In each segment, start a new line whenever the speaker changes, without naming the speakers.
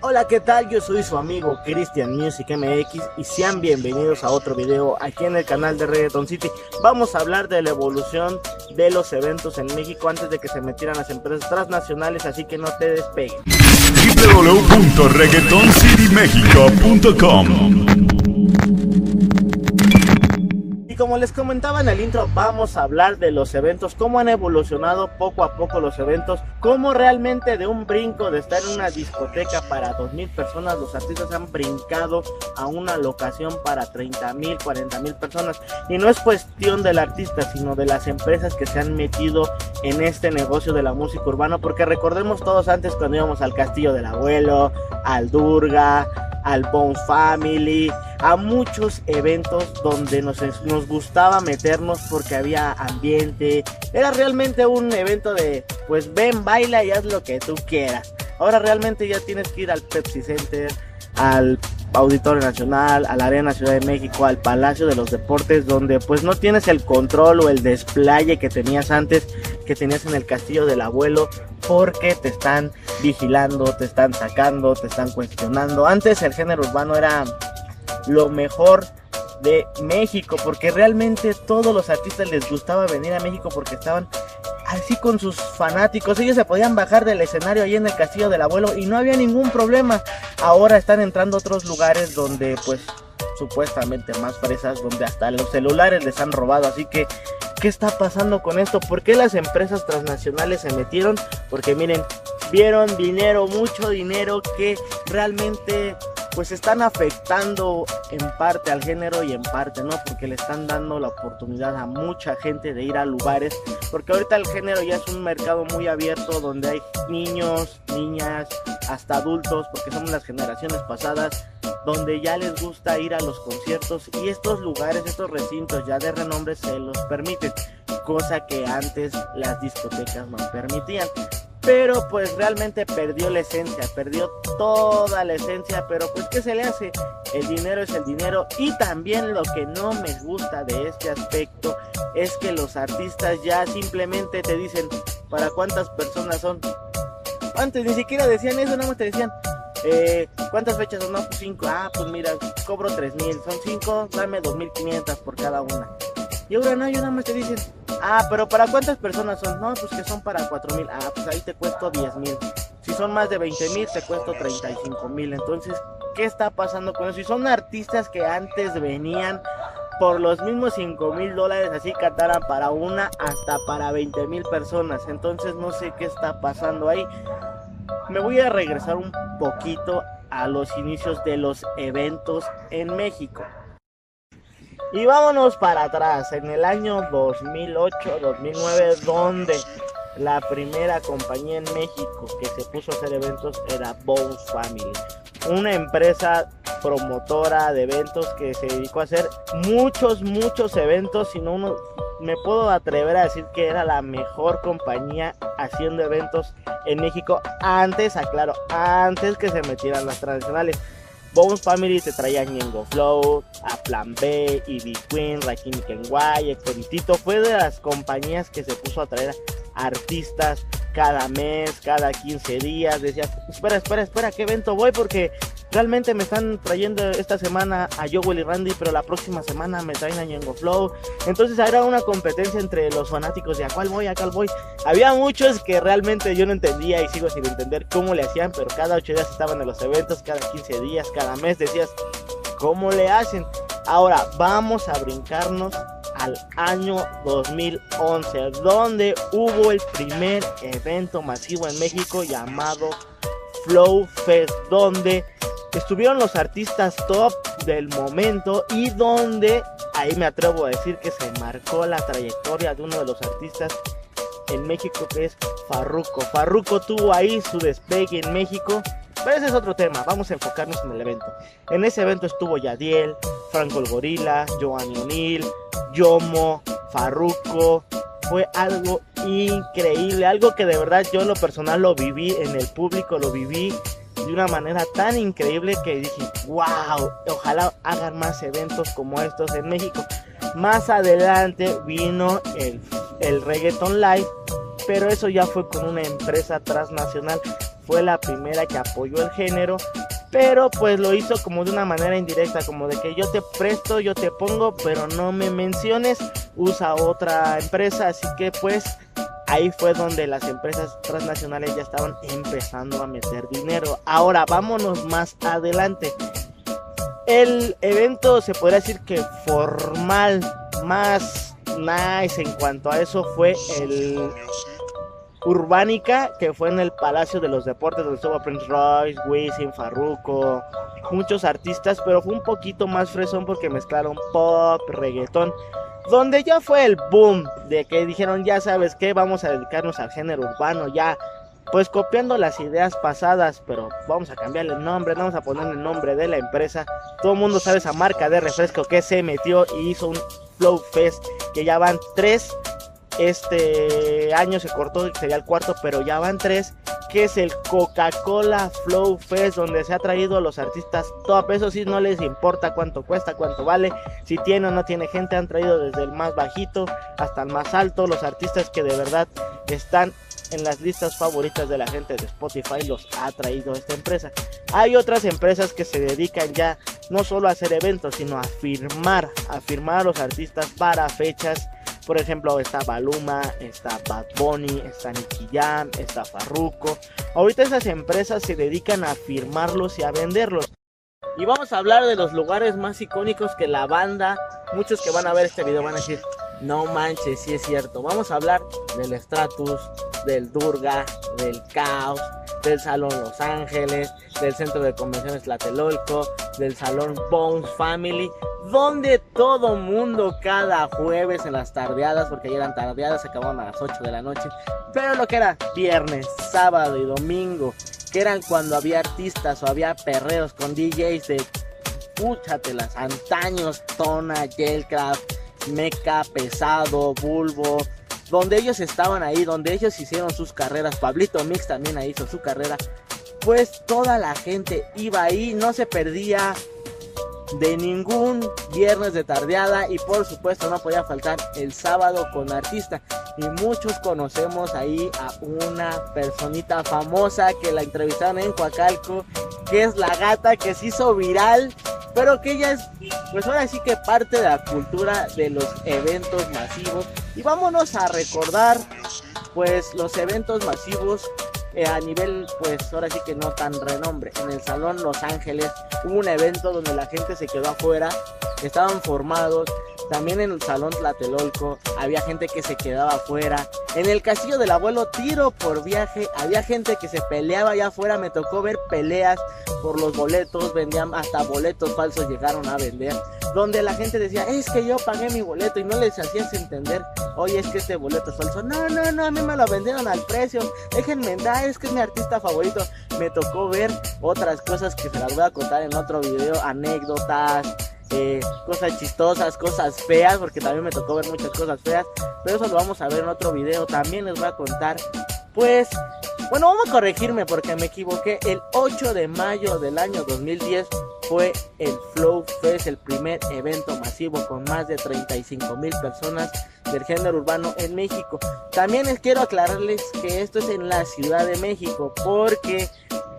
Hola, ¿qué tal? Yo soy su amigo Christian Music MX y sean bienvenidos a otro video aquí en el canal de Reggaeton City. Vamos a hablar de la evolución de los eventos en México antes de que se metieran las empresas transnacionales, así que no te despegues.
www.reggaetoncitymexico.com
como les comentaba en el intro, vamos a hablar de los eventos, cómo han evolucionado poco a poco los eventos, cómo realmente de un brinco de estar en una discoteca para 2.000 personas, los artistas han brincado a una locación para 30.000, 40.000 personas. Y no es cuestión del artista, sino de las empresas que se han metido en este negocio de la música urbana, porque recordemos todos antes cuando íbamos al Castillo del Abuelo, al Durga, al Bones Family, a muchos eventos donde nos, nos gustaba meternos porque había ambiente. Era realmente un evento de, pues ven, baila y haz lo que tú quieras. Ahora realmente ya tienes que ir al Pepsi Center, al Auditorio Nacional, a la Arena Ciudad de México, al Palacio de los Deportes, donde pues no tienes el control o el desplaye que tenías antes, que tenías en el Castillo del Abuelo, porque te están vigilando, te están sacando, te están cuestionando. Antes el género urbano era lo mejor de México, porque realmente todos los artistas les gustaba venir a México porque estaban así con sus fanáticos. Ellos se podían bajar del escenario ahí en el castillo del abuelo y no había ningún problema. Ahora están entrando a otros lugares donde pues supuestamente más fresas, donde hasta los celulares les han robado. Así que, ¿qué está pasando con esto? ¿Por qué las empresas transnacionales se metieron? Porque miren, vieron dinero, mucho dinero que realmente pues están afectando en parte al género y en parte no, porque le están dando la oportunidad a mucha gente de ir a lugares, porque ahorita el género ya es un mercado muy abierto donde hay niños, niñas, hasta adultos, porque somos las generaciones pasadas, donde ya les gusta ir a los conciertos y estos lugares, estos recintos ya de renombre se los permiten, cosa que antes las discotecas no permitían pero pues realmente perdió la esencia, perdió toda la esencia, pero pues ¿qué se le hace? El dinero es el dinero y también lo que no me gusta de este aspecto es que los artistas ya simplemente te dicen para cuántas personas son. Antes ni siquiera decían eso, nada más te decían eh, ¿cuántas fechas son? No, pues cinco. Ah, pues mira, cobro tres mil, son cinco, dame dos mil quinientas por cada una. Y ahora no, yo nada más te dicen, ah, pero ¿para cuántas personas son? No, pues que son para 4 mil. Ah, pues ahí te cuesto 10 mil. Si son más de 20 mil, te cuesto 35 mil. Entonces, ¿qué está pasando con eso? Si son artistas que antes venían por los mismos 5 mil dólares, así cataran para una hasta para 20 mil personas. Entonces, no sé qué está pasando ahí. Me voy a regresar un poquito a los inicios de los eventos en México. Y vámonos para atrás, en el año 2008-2009, donde la primera compañía en México que se puso a hacer eventos era Bones Family, una empresa promotora de eventos que se dedicó a hacer muchos, muchos eventos, no uno me puedo atrever a decir que era la mejor compañía haciendo eventos en México antes, aclaro, antes que se metieran las tradicionales. Bones Family te traía Ñengo Flow, a Plan B, Ivy Queen, Rakim Kenway, Exoditito. Fue de las compañías que se puso a traer artistas cada mes, cada 15 días. Decía, espera, espera, espera, ¿qué evento voy? Porque realmente me están trayendo esta semana a Joel y Randy, pero la próxima semana me traen a Ñengo Flow. Entonces era una competencia entre los fanáticos de a cuál voy, a cuál voy. Había muchos que realmente yo no entendía y sigo sin entender cómo le hacían, pero cada 8 días estaban en los eventos, cada 15 días, cada mes decías, ¿cómo le hacen? Ahora vamos a brincarnos al año 2011, donde hubo el primer evento masivo en México llamado Flow Fest, donde estuvieron los artistas top del momento y donde ahí me atrevo a decir que se marcó la trayectoria de uno de los artistas en México que es Farruko. Farruko tuvo ahí su despegue en México, pero ese es otro tema, vamos a enfocarnos en el evento. En ese evento estuvo Yadiel, Franco el Gorila, Giovanni O'Neill, Yomo, Farruko. Fue algo increíble, algo que de verdad yo en lo personal lo viví, en el público lo viví de una manera tan increíble que dije, wow, ojalá hagan más eventos como estos en México. Más adelante vino el, el Reggaeton Live, pero eso ya fue con una empresa transnacional. fue la primera que apoyó el género, pero pues lo hizo como de una manera indirecta, como de que yo te presto, yo te pongo, pero no me menciones, usa otra empresa, así que pues ahí fue donde las empresas transnacionales ya estaban empezando a meter dinero. Ahora vámonos más adelante. El evento se podría decir que formal, más nice en cuanto a eso fue el Urbánica, que fue en el Palacio de los Deportes, donde estuvo Prince Royce, Wisin, Farruko, muchos artistas, pero fue un poquito más fresón porque mezclaron pop, reggaetón, donde ya fue el boom de que dijeron, ya sabes qué, vamos a dedicarnos al género urbano, ya pues copiando las ideas pasadas, pero vamos a cambiarle el nombre, vamos a poner el nombre de la empresa. Todo el mundo sabe esa marca de refresco que se metió y hizo un Flow Fest, que ya van tres este año se cortó, sería el cuarto, pero ya van tres, que es el Coca-Cola Flow Fest, donde se ha traído a los artistas top. Eso sí, no les importa cuánto cuesta, cuánto vale, si tiene o no tiene gente, han traído desde el más bajito hasta el más alto, los artistas que de verdad están en las listas favoritas de la gente de Spotify los ha traído esta empresa. Hay otras empresas que se dedican ya no solo a hacer eventos, sino a firmar, a firmar a los artistas para fechas por ejemplo, está Baluma, está Bad Bunny, está Nicky Jam, está Farruko. Ahorita esas empresas se dedican a firmarlos y a venderlos. Y vamos a hablar de los lugares más icónicos que la banda, muchos que van a ver este video van a decir, no manches, sí es cierto. Vamos a hablar del Stratus, del Durga, del Caos, del Salón Los Ángeles, del Centro de Convenciones Tlatelolco, del Salón Bones Family, donde todo mundo cada jueves en las tardeadas, porque ayer eran tardeadas, se acababan a las 8 de la noche, pero lo que era viernes, sábado y domingo, que eran cuando había artistas o había perreos con DJs de las antaños, Tona, Gelcraft, Meca, Pesado, Bulbo, donde ellos estaban ahí, donde ellos hicieron sus carreras, Pablito Mix también ahí hizo su carrera, pues toda la gente iba ahí, no se perdía de ningún viernes de tardeada y por supuesto no podía faltar el sábado con artista. Y muchos conocemos ahí a una personita famosa que la entrevistaron en Coacalco que es la gata que se hizo viral pero que ella es pues ahora sí que parte de la cultura de los eventos masivos. Y vámonos a recordar pues los eventos masivos eh, a nivel, pues ahora sí que no tan renombre. En el Salón Los Ángeles hubo un evento donde la gente se quedó afuera, estaban formados. También en el Salón Tlatelolco había gente que se quedaba afuera. En el Castillo del Abuelo, tiro por viaje, había gente que se peleaba allá afuera. Me tocó ver peleas por los boletos, vendían hasta boletos falsos, llegaron a vender donde la gente decía, es que yo pagué mi boleto y no les hacías entender, oye, es que este boleto es falso. No, no, no, a mí me lo vendieron al precio. Déjenme dar, es que es mi artista favorito. Me tocó ver otras cosas que se las voy a contar en otro video, anécdotas. Eh, cosas chistosas, cosas feas, porque también me tocó ver muchas cosas feas, pero eso lo vamos a ver en otro video. También les voy a contar, pues, bueno, vamos a corregirme porque me equivoqué. El 8 de mayo del año 2010 fue el Flow Fest, el primer evento masivo con más de 35 mil personas del género urbano en México. También les quiero aclararles que esto es en la Ciudad de México porque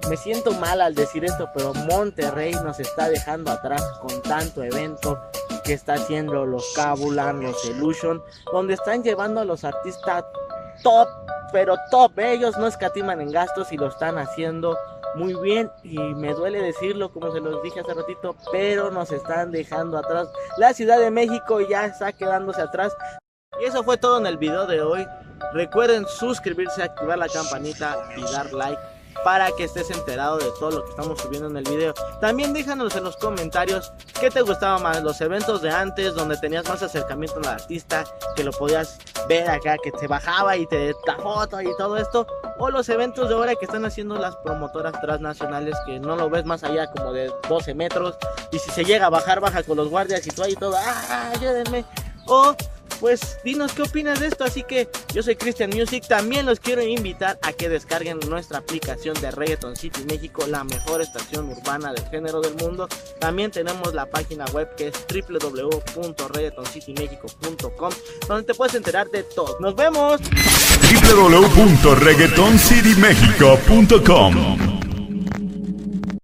me siento mal al decir esto, pero Monterrey nos está dejando atrás con tanto evento que está haciendo los Cabulan, los Illusion, donde están llevando a los artistas top, pero top. Ellos no escatiman en gastos y lo están haciendo muy bien y me duele decirlo como se los dije hace ratito, pero nos están dejando atrás. La Ciudad de México ya está quedándose atrás. Y eso fue todo en el video de hoy. Recuerden suscribirse, activar la campanita y dar like para que estés enterado de todo lo que estamos subiendo en el video. También déjanos en los comentarios qué te gustaba más, los eventos de antes donde tenías más acercamiento al artista, que lo podías ver acá, que te bajaba y te da foto y todo esto, o los eventos de ahora que están haciendo las promotoras transnacionales que no lo ves más allá como de 12 metros y si se llega a bajar, baja con los guardias y todo y todo, ¡ah, ayúdenme! O pues dinos qué opinas de esto. Así que yo soy Christian Music. También los quiero invitar a que descarguen nuestra aplicación de Reggaeton City México, la mejor estación urbana del género del mundo. También tenemos la página web que es www.reggaetoncitymexico.com, donde te puedes enterar de todo. Nos vemos.
www.reggaetoncitymexico.com